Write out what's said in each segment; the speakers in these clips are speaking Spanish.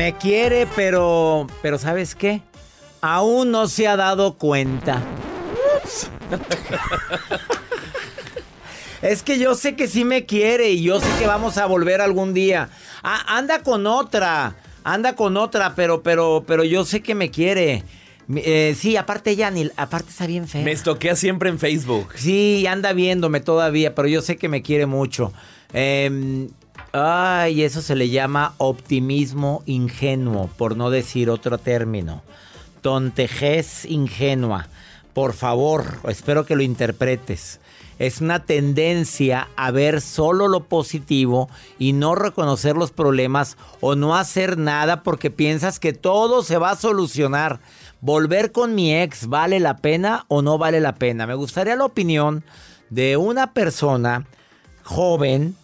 Me quiere, pero pero ¿sabes qué? Aún no se ha dado cuenta. Es que yo sé que sí me quiere y yo sé que vamos a volver algún día. Ah, anda con otra, anda con otra, pero, pero, pero yo sé que me quiere. Eh, sí, aparte ella, ni, aparte está bien fea. Me estoquea siempre en Facebook. Sí, anda viéndome todavía, pero yo sé que me quiere mucho. Eh, ay, eso se le llama optimismo ingenuo, por no decir otro término. Tontejez ingenua. Por favor, espero que lo interpretes. Es una tendencia a ver solo lo positivo y no reconocer los problemas o no hacer nada porque piensas que todo se va a solucionar. Volver con mi ex vale la pena o no vale la pena. Me gustaría la opinión de una persona joven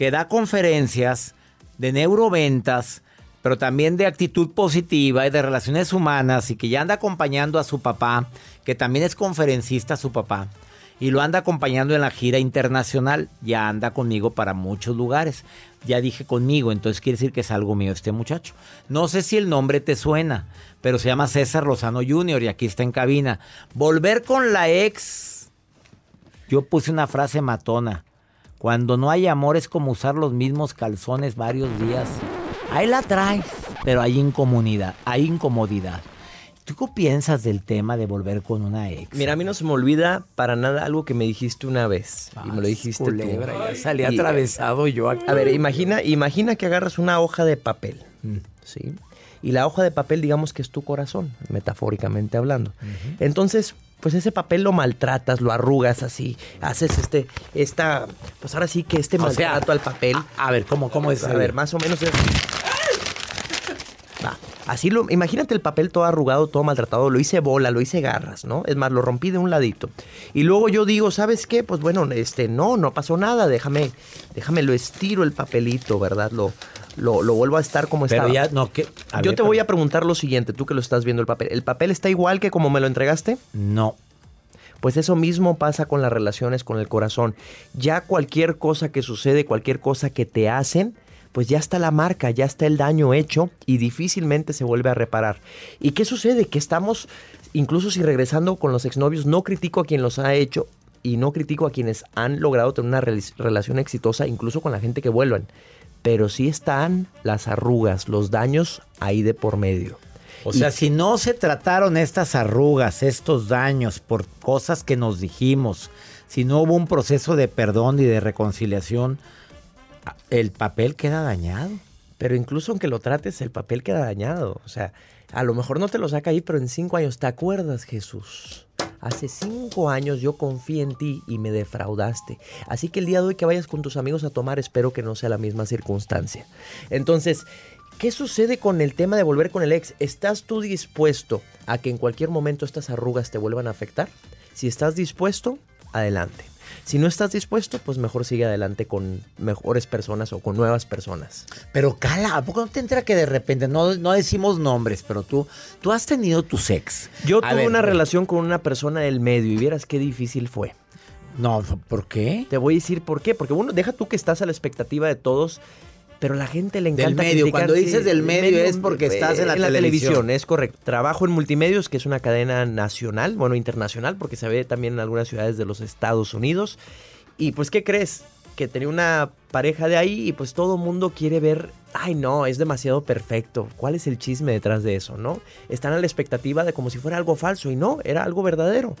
que da conferencias de neuroventas, pero también de actitud positiva y de relaciones humanas y que ya anda acompañando a su papá, que también es conferencista su papá, y lo anda acompañando en la gira internacional, ya anda conmigo para muchos lugares. Ya dije conmigo, entonces quiere decir que es algo mío este muchacho. No sé si el nombre te suena, pero se llama César Lozano Jr. y aquí está en cabina. Volver con la ex. Yo puse una frase matona. Cuando no hay amor es como usar los mismos calzones varios días. Ahí la traes, pero hay incomodidad, hay incomodidad. ¿Tú qué piensas del tema de volver con una ex? Mira, a mí no se me olvida para nada algo que me dijiste una vez. y me lo dijiste tú. Culebra, ya salí Y, atravesado yo aquí. A ver, imagina, imagina que agarras una hoja de papel, ¿sí? Y la hoja de papel, digamos que es tu corazón, metafóricamente hablando. Entonces, pues ese papel lo maltratas, lo arrugas así, haces este, esta, pues ahora sí que este O sea, maltrato al papel. A, a ver, ¿cómo, cómo es? A ver, más o menos es... Va, Así lo, imagínate el papel todo arrugado, todo maltratado, lo hice bola, lo hice garras, ¿no? Es más, lo rompí de un ladito. Y luego yo digo, ¿sabes qué? Pues bueno, este, no, no pasó nada, déjame, déjame, lo estiro el papelito, ¿verdad? Lo, lo, lo vuelvo a estar como Pero estaba. ya, no, que... a yo ver, te voy a preguntar lo siguiente, tú que lo estás viendo el papel. ¿El papel está igual que como me lo entregaste? No. Pues eso mismo pasa con las relaciones con el corazón. Ya cualquier cosa que sucede, cualquier cosa que te hacen, pues ya está la marca, ya está el daño hecho y difícilmente se vuelve a reparar. ¿Y qué sucede? Que estamos, incluso si regresando con los exnovios, no critico a quien los ha hecho y no critico a quienes han logrado tener una rel- relación exitosa, incluso con la gente que vuelvan. Pero sí están las arrugas, los daños ahí de por medio. O sea, si no se trataron estas arrugas, estos daños por cosas que nos dijimos, si no hubo un proceso de perdón y de reconciliación, el papel queda dañado. Pero incluso aunque lo trates, el papel queda dañado. O sea, a lo mejor no te lo saca ahí, pero en cinco años, ¿te acuerdas, Jesús? Hace cinco años yo confié en ti y me defraudaste. Así que el día de hoy que vayas con tus amigos a tomar, espero que no sea la misma circunstancia. Entonces, ¿qué sucede con el tema de volver con el ex? ¿Estás tú dispuesto a que en cualquier momento estas arrugas te vuelvan a afectar? Si estás dispuesto, adelante. Si no estás dispuesto, pues mejor sigue adelante con mejores personas o con nuevas personas. Pero cala, ¿a poco no te entra que de repente, no, no decimos nombres, pero tú, tú has tenido tu sex? Yo A tuve ver, una relación con una persona del medio y vieras qué difícil fue. No, ¿por qué? Te voy a decir por qué. Porque uno, deja tú que estás a la expectativa de todos, pero la gente le Del encanta medio, criticar, cuando dices del el medio es porque estás en la televisión. Es correcto. Trabajo en Multimedios, que es una cadena nacional, bueno, internacional, porque se ve también en algunas ciudades de los Estados Unidos. Y pues, ¿qué crees? Que tenía una pareja de ahí y pues todo el mundo quiere ver, ay no, es demasiado perfecto. ¿Cuál es el chisme detrás de eso, no? Están a la expectativa de como si fuera algo falso y no, era algo verdadero.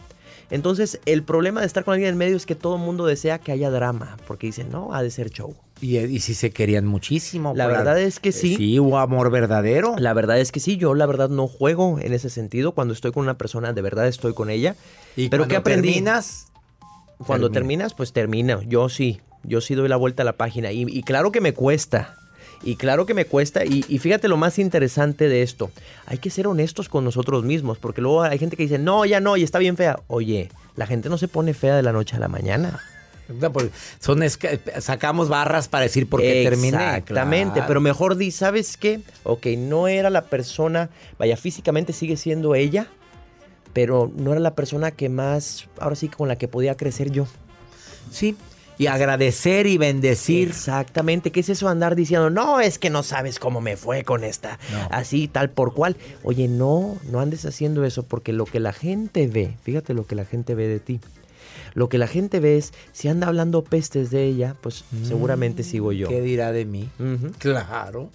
Entonces, el problema de estar con alguien en medio es que todo el mundo desea que haya drama, porque dicen, no, ha de ser show. Y, y sí se querían muchísimo. La verdad es que sí. Sí, hubo amor verdadero. La verdad es que sí, yo la verdad no juego en ese sentido. Cuando estoy con una persona, de verdad estoy con ella. y pero ¿qué aprendí? terminas, Cuando termina. terminas, pues termina. Yo sí, yo sí doy la vuelta a la página. Y, y claro que me cuesta. Y claro que me cuesta. Y, y fíjate lo más interesante de esto. Hay que ser honestos con nosotros mismos. Porque luego hay gente que dice, no, ya no, y está bien fea. Oye, la gente no se pone fea de la noche a la mañana. No, pues, son sacamos barras para decir por qué terminé. Exactamente, claro. pero mejor di, ¿sabes qué? Ok, no era la persona, vaya, físicamente sigue siendo ella, pero no era la persona que más, ahora sí, con la que podía crecer yo. Sí. Y agradecer y bendecir. Exactamente, ¿qué es eso andar diciendo, no, es que no sabes cómo me fue con esta, No. así, tal por cual? Oye, no, no andes haciendo eso, porque lo que la gente ve, fíjate lo que la gente ve de ti. Lo que la gente ve es, si anda hablando pestes de ella, pues seguramente sigo yo. Mm, ¿Qué dirá de mí? Claro.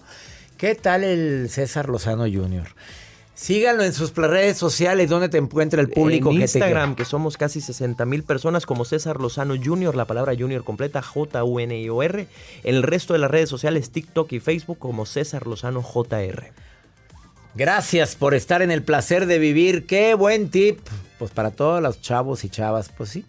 ¿Qué tal el César Lozano Jr.? Síganlo en sus redes sociales donde te encuentra el público en que Instagram, te que somos casi 60 mil personas, como César Lozano Jr., la palabra Junior completa, J-U-N-I-O-R. El resto de las redes sociales, TikTok y Facebook, como César Lozano JR. Gracias por estar en el placer de vivir. Qué buen tip. Pues para todos los chavos y chavas, pues sí.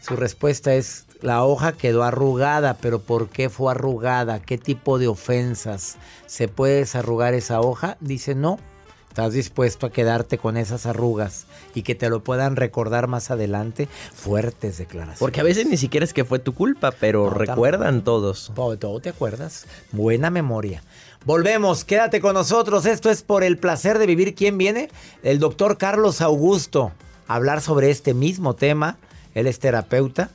Su respuesta es, la hoja quedó arrugada, pero ¿por qué fue arrugada? ¿Qué tipo de ofensas? ¿Se puede desarrugar esa hoja? Dice, no. ¿Estás dispuesto a quedarte con esas arrugas y que te lo puedan recordar más adelante? Fuertes declaraciones. Porque a veces ni siquiera es que fue tu culpa, pero No, recuerdan todos. Todo, te acuerdas. Buena memoria. Volvemos, quédate con nosotros. Esto es por el placer de vivir. ¿Quién viene? El doctor Carlos Augusto a hablar sobre este mismo tema. Él es terapeuta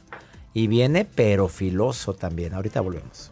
y viene pero filoso también. Ahorita volvemos.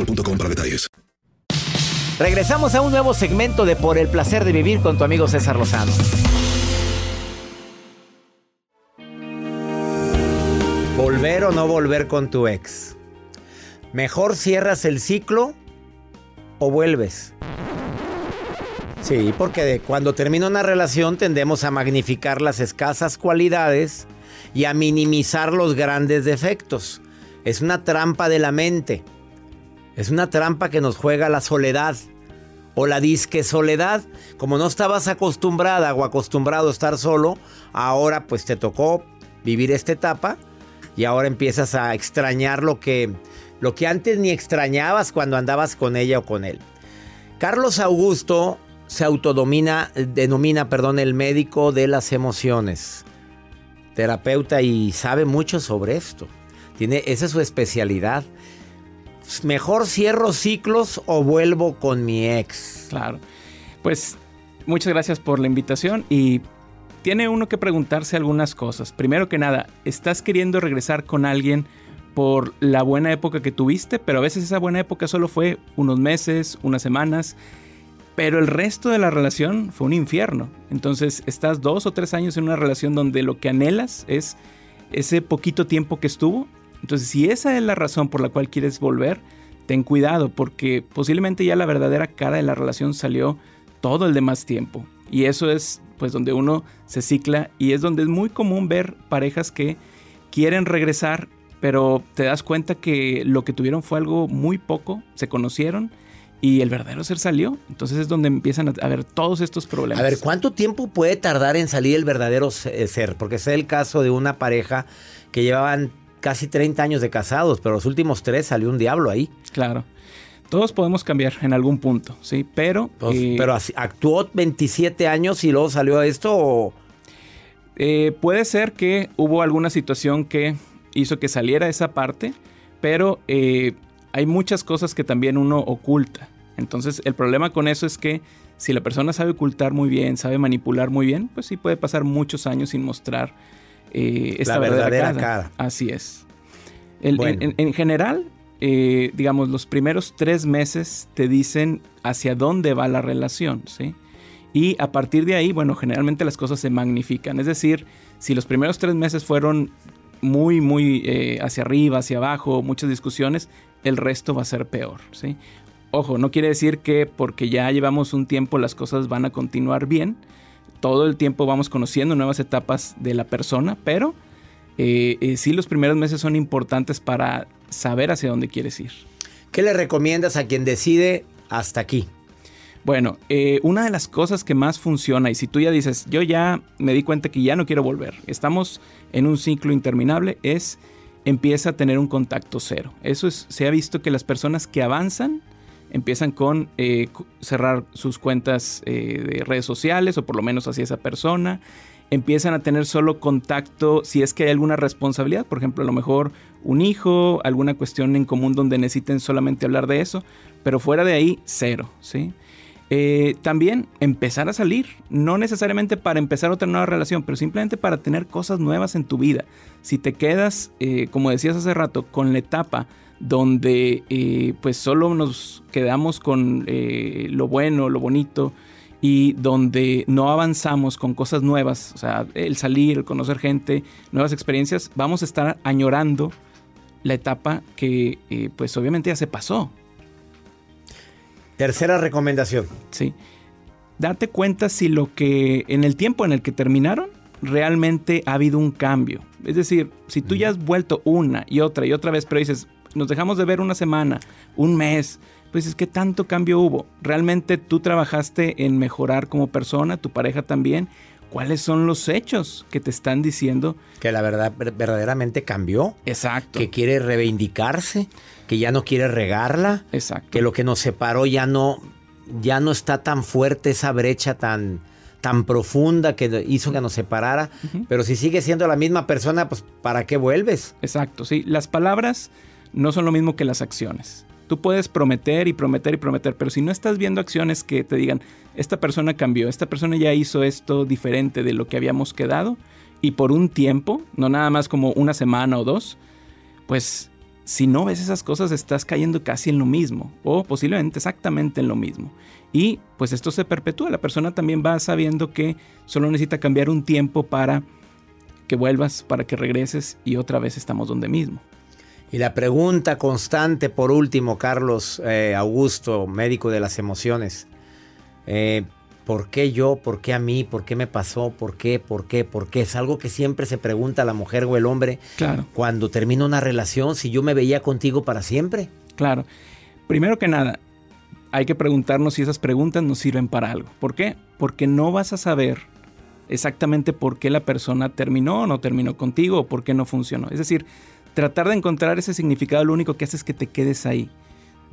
boostmobile.com para detalles. Regresamos a un nuevo segmento de Por el placer de vivir con tu amigo César Lozano. Volver o no volver con tu ex. Mejor cierras el ciclo o vuelves. Sí, porque de- cuando termina una relación tendemos a magnificar las escasas cualidades y a minimizar los grandes defectos. Es una trampa de la mente. Es una trampa que nos juega la soledad o la disque soledad. Como no estabas acostumbrada o acostumbrado a estar solo, ahora pues te tocó vivir esta etapa y ahora empiezas a extrañar lo que, lo que antes ni extrañabas cuando andabas con ella o con él. Carlos Augusto se autodomina, denomina, perdón, el médico de las emociones. Terapeuta y sabe mucho sobre esto. Tiene, esa es su especialidad. Mejor cierro ciclos o vuelvo con mi ex. Claro. Pues muchas gracias por la invitación y tiene uno que preguntarse algunas cosas. Primero que nada, ¿estás queriendo regresar con alguien por la buena época que tuviste? Pero a veces esa buena época solo fue unos meses, unas semanas, pero el resto de la relación fue un infierno. Entonces estás dos o tres años en una relación donde lo que anhelas es ese poquito tiempo que estuvo. Entonces si esa es la razón por la cual quieres volver, ten cuidado porque posiblemente ya la verdadera cara de la relación salió todo el demás tiempo. Y eso es pues donde uno se cicla y es donde es muy común ver parejas que quieren regresar, pero te das cuenta que lo que tuvieron fue algo muy poco, se conocieron y el verdadero ser salió. Entonces es donde empiezan a haber todos estos problemas. A ver, ¿cuánto tiempo puede tardar en salir el verdadero ser? Porque es el caso de una pareja que llevaban casi 30 años de casados, pero los últimos tres salió un diablo ahí. Claro. Todos podemos cambiar en algún punto, ¿sí? Pero... Pues, eh, pero actuó 27 años y luego salió esto o... Eh, puede ser que hubo alguna situación que hizo que saliera esa parte, pero eh, hay muchas cosas que también uno oculta. Entonces el problema con eso es que si la persona sabe ocultar muy bien, sabe manipular muy bien, pues sí puede pasar muchos años sin mostrar esta la verdadera, cara. Así es. en, general, eh, digamos, los primeros tres meses te dicen hacia dónde va la relación, ¿sí? Y a partir de ahí, bueno, generalmente las cosas se magnifican. Es decir, si los primeros tres meses fueron muy, muy eh, hacia arriba, hacia abajo, muchas discusiones, el resto va a ser peor, ¿sí? Ojo, no quiere decir que porque ya llevamos un tiempo las cosas van a continuar bien. Todo el tiempo vamos conociendo nuevas etapas de la persona, pero eh, sí los primeros meses son importantes para saber hacia dónde quieres ir. ¿Qué le recomiendas a quien decide hasta aquí? Bueno, eh, una de las cosas que más funciona, y si tú ya dices, yo ya me di cuenta que ya no quiero volver, estamos en un ciclo interminable, es empieza a tener un contacto cero. Eso es, se ha visto que las personas que avanzan empiezan con eh, cerrar sus cuentas eh, de redes sociales o por lo menos hacia esa persona, empiezan a tener solo contacto si es que hay alguna responsabilidad, por ejemplo, a lo mejor un hijo, alguna cuestión en común donde necesiten solamente hablar de eso, pero fuera de ahí, cero, ¿sí? Eh, también empezar a salir, no necesariamente para empezar otra nueva relación, pero simplemente para tener cosas nuevas en tu vida. Si te quedas, como decías hace rato, con la etapa donde eh, pues solo nos quedamos con lo bueno, lo bonito, y donde no avanzamos con cosas nuevas, o sea, el salir, el conocer gente, nuevas experiencias, vamos a estar añorando la etapa que eh, pues obviamente ya se pasó. Tercera recomendación. Sí. Date cuenta si lo que en el tiempo en el que terminaron realmente ha habido un cambio. Es decir, si tú ya has vuelto una y otra y otra vez, pero dices, nos dejamos de ver una semana, un mes, pues es que tanto cambio hubo. ¿Realmente tú trabajaste en mejorar como persona, tu pareja también? ¿Cuáles son los hechos que te están diciendo? Que la verdad verdaderamente cambió. Exacto. Que quiere reivindicarse, que ya no quiere regarla. Exacto. Que lo que nos separó ya no, ya no está tan fuerte esa brecha tan, tan profunda que hizo que nos separara. Pero si sigue siendo la misma persona, pues ¿para qué vuelves? Exacto, sí. Las palabras no son lo mismo que las acciones. Tú puedes prometer y prometer y prometer, pero si no estás viendo acciones que te digan, esta persona cambió, esta persona ya hizo esto diferente de lo que habíamos quedado, y por un tiempo, no nada más como una semana o dos, pues si no ves esas cosas estás cayendo casi en lo mismo, o posiblemente exactamente en lo mismo. Y pues esto se perpetúa, la persona también va sabiendo que solo necesita cambiar un tiempo para que vuelvas, para que regreses y otra vez estamos donde mismo. Y la pregunta constante, por último, Carlos eh, Augusto, médico de las emociones. Eh, ¿Por qué yo? ¿Por qué a mí? ¿Por qué me pasó? ¿Por qué? ¿Por qué? ¿Por qué? Es algo que siempre se pregunta la mujer o el hombre claro. cuando termina una relación, si yo me veía contigo para siempre. Claro. Primero que nada, hay que preguntarnos si esas preguntas nos sirven para algo. ¿Por qué? Porque no vas a saber exactamente por qué la persona terminó o no terminó contigo o por qué no funcionó. Es decir, tratar de encontrar ese significado lo único que hace es que te quedes ahí.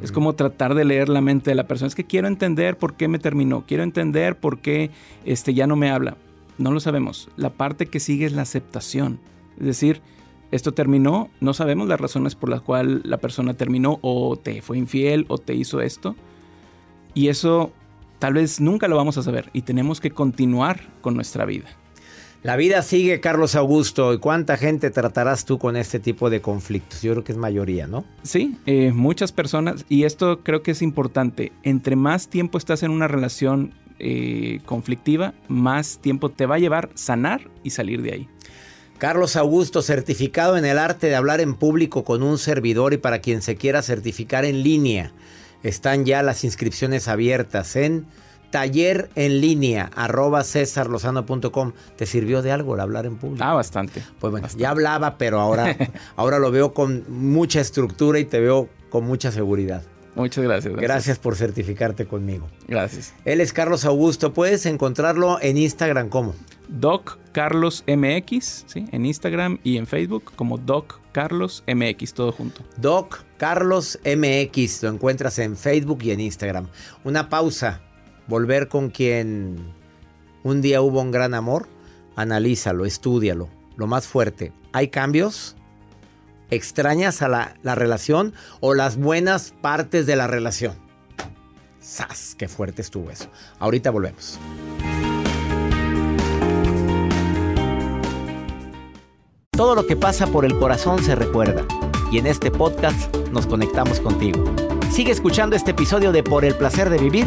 Es como tratar de leer la mente de la persona. Es que quiero entender por qué me terminó. Quiero entender por qué este, ya no me habla. No lo sabemos. La parte que sigue es la aceptación. Es decir, esto terminó. No sabemos las razones por las cuales la persona terminó o te fue infiel o te hizo esto. Y eso tal vez nunca lo vamos a saber. Y tenemos que continuar con nuestra vida. La vida sigue, Carlos Augusto. ¿Y cuánta gente tratarás tú con este tipo de conflictos? Yo creo que es mayoría, ¿no? Sí, eh, muchas personas, y esto creo que es importante, entre más tiempo estás en una relación eh, conflictiva, más tiempo te va a llevar sanar y salir de ahí. Carlos Augusto, certificado en el arte de hablar en público con un servidor y para quien se quiera certificar en línea. Están ya las inscripciones abiertas en taller en línea arroba cesarlozano.com. ¿Te sirvió de algo el hablar en público? Ah, bastante. Pues bueno, ya hablaba, pero ahora, ahora lo veo con mucha estructura y te veo con mucha seguridad. Muchas gracias, gracias. Gracias por certificarte conmigo. Gracias. Él es Carlos Augusto. Puedes encontrarlo en Instagram como Doc Carlos MX, ¿sí? En Instagram y en Facebook como Doc Carlos MX, todo junto. Doc Carlos MX, lo encuentras en Facebook y en Instagram. Una pausa. Volver con quien un día hubo un gran amor. Analízalo, estúdialo. Lo más fuerte. ¿Hay cambios? ¿Extrañas a la, la relación o las buenas partes de la relación? ¡Sas! ¡Qué fuerte estuvo eso! Ahorita volvemos. Todo lo que pasa por el corazón se recuerda. Y en este podcast nos conectamos contigo. Sigue escuchando este episodio de Por el placer de vivir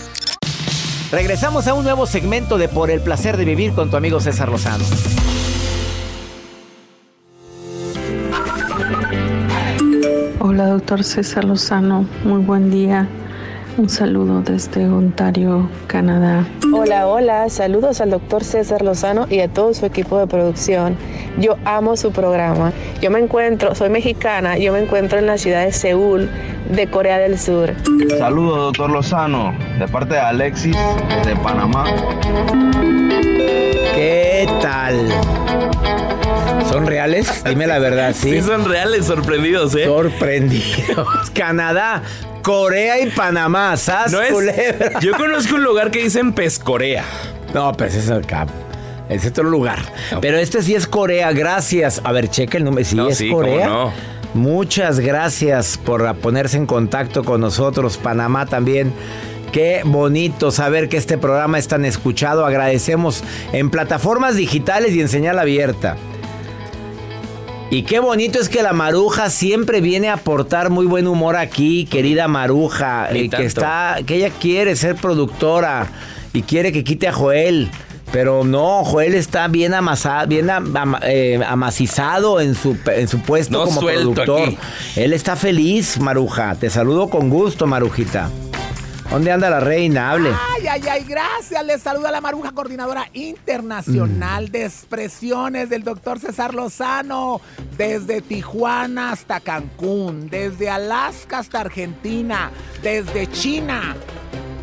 Regresamos a un nuevo segmento de Por el placer de vivir con tu amigo César Lozano. Hola, doctor César Lozano. Muy buen día. Un saludo desde Ontario, Canadá. Hola, hola. Saludos al doctor César Lozano y a todo su equipo de producción. Yo amo su programa. Yo me encuentro, soy mexicana, yo me encuentro en la ciudad de Seúl, de Corea del Sur. Saludos, doctor Lozano, de parte de Alexis, de Panamá. ¿Qué tal? ¿Son reales? Dime la verdad, sí. Sí, son reales, sorprendidos, ¿eh? Sorprendidos. Canadá, Corea y Panamá. ¿Sas, No es- culebra? Yo conozco un lugar que dicen Pescorea. No, pues es acá. Es otro lugar. Pero este sí es Corea, gracias. A ver, checa el número. Sí, No, es sí, cómo Corea. no. Muchas gracias por ponerse en contacto con nosotros. Panamá también. Qué bonito saber que este programa es tan escuchado. Agradecemos en plataformas digitales y en señal abierta. Y qué bonito es que la Maruja siempre viene a aportar muy buen humor aquí, querida Maruja, eh, que está, que ella quiere ser productora y quiere que quite a Joel. Pero no, Joel está bien amasado, bien eh, amacizado en su, en su puesto No como productor. aquí. Él está feliz, Maruja. Te saludo con gusto, Marujita. ¿Dónde anda la reina? Hable. Ay, ay, ay, gracias. Les saluda la Maruja, coordinadora internacional Mm. de expresiones del doctor César Lozano. Desde Tijuana hasta Cancún, desde Alaska hasta Argentina, desde China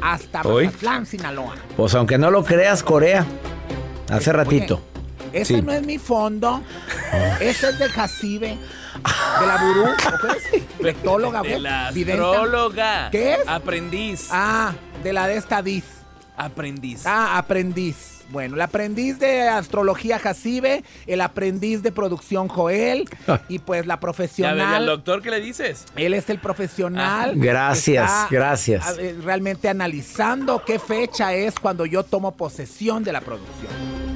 hasta. Mazatlán, Sinaloa. Pues aunque no lo creas, Corea. Hace ratito. Ese Sí. no es mi fondo. Ese es de Jacibe. De la Burú. ¿o qué es? Rectóloga, De la astróloga. ¿Qué es? Aprendiz. Ah, de la de esta Diz. Aprendiz. Ah, aprendiz. Bueno, el aprendiz de astrología Jacibe, el aprendiz de producción Joel y pues la Ya ves, al profesional. doctor, ¿qué le dices? Él es el profesional. Gracias, Está, gracias. eh, Realmente analizando qué fecha es cuando yo tomo posesión de la producción.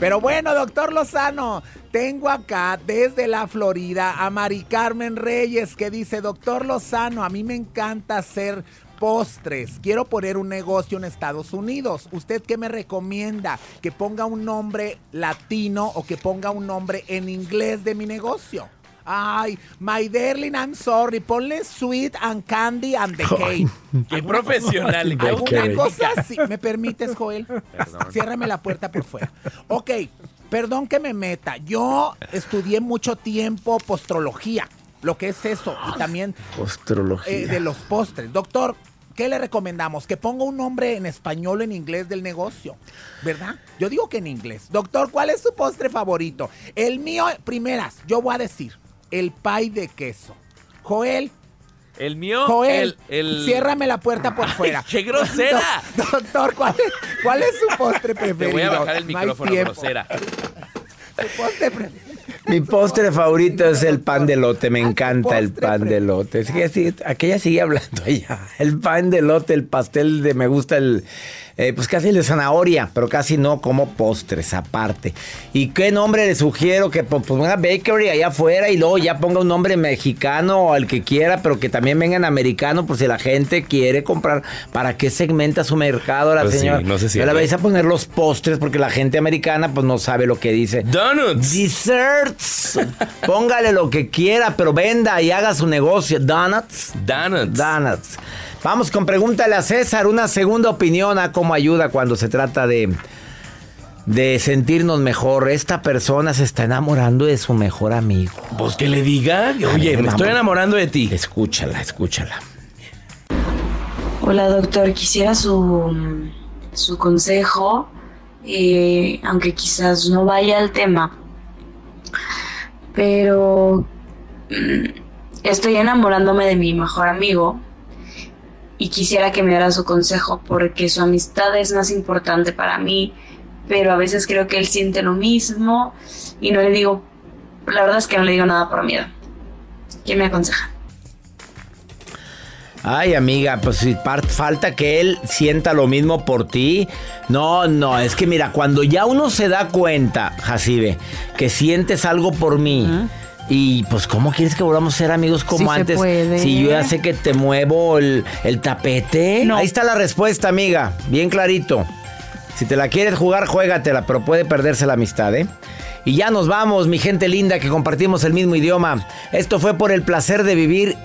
Pero bueno, doctor Lozano, tengo acá desde la Florida a Mari Carmen Reyes que dice, doctor Lozano, a mí me encanta hacer postres. Quiero poner un negocio en Estados Unidos. ¿Usted qué me recomienda? ¿Que ponga un nombre latino o que ponga un nombre en inglés de mi negocio? Ay, my darling, I'm sorry. Ponle sweet and candy and the cake. Qué profesional. qué Alguna cosa así. ¿Me permites, Joel? Ciérrame la puerta por fuera. Ok, perdón que me meta. Yo estudié mucho tiempo postrología, lo que es eso, y también Astrología. eh, de los postres. Doctor, ¿qué le recomendamos? Que ponga un nombre en español o en inglés del negocio, ¿verdad? Yo digo que en inglés. Doctor, ¿cuál es su postre favorito? El mío, primeras, yo voy a decir. El pie de queso. Joel, El mío, Joel, el, el... ciérrame la puerta por fuera. ¡Qué grosera! Do- doctor, ¿cuál es, cuál es su postre Te preferido? voy a bajar el micrófono, grosera. Su postre preferido. Mi postre favorito es el pan de lote, me encanta el pan de lote. Es que sí, aquella sigue hablando allá. El pan de lote, el pastel de me gusta el, eh, pues casi de zanahoria, pero casi no como postres aparte. ¿Y qué nombre le sugiero? Que pues una bakery allá afuera y luego ya ponga un nombre mexicano o al que quiera, pero que también vengan americano, por si la gente quiere comprar. ¿Para qué segmenta su mercado la Pues sí, señora? no se Ya cierra. le vais a poner los postres porque la gente americana pues no sabe lo que dice. Donuts. Desserts. Póngale lo que quiera, pero venda y haga su negocio. Donuts. Donuts. Donuts. Vamos con pregúntale a César una segunda opinión a cómo ayuda cuando se trata de de sentirnos mejor. Esta persona se está enamorando de su mejor amigo. Pues que le diga, oye, ver, me estoy enamorando de ti. Escúchala, escúchala. Hola doctor, quisiera su, su consejo, eh, aunque quizás no vaya al tema, pero mm, estoy enamorándome de mi mejor amigo y quisiera que me diera su consejo porque su amistad es más importante para mí, pero a veces creo que él siente lo mismo y no le digo, la verdad es que no le digo nada por miedo. ¿Qué me aconseja? Ay, amiga, pues si falta que él sienta lo mismo por ti. No, no, es que mira, cuando ya uno se da cuenta, Jacibe, que sientes algo por mí. Y pues, ¿cómo quieres que volvamos a ser amigos como Sí antes? Si yo ya sé que te muevo el, el tapete. Ahí está la respuesta, amiga. Bien clarito. Si te la quieres jugar, juégatela, pero puede perderse la amistad, ¿eh? Y ya nos vamos, mi gente linda, que compartimos el mismo idioma. Esto fue por el placer de vivir.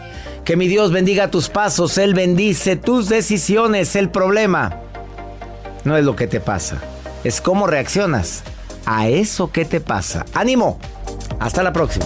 Que mi Dios bendiga tus pasos, Él bendice tus decisiones. El problema no es lo que te pasa, es cómo reaccionas a eso que te pasa. ¡Ánimo! Hasta la próxima.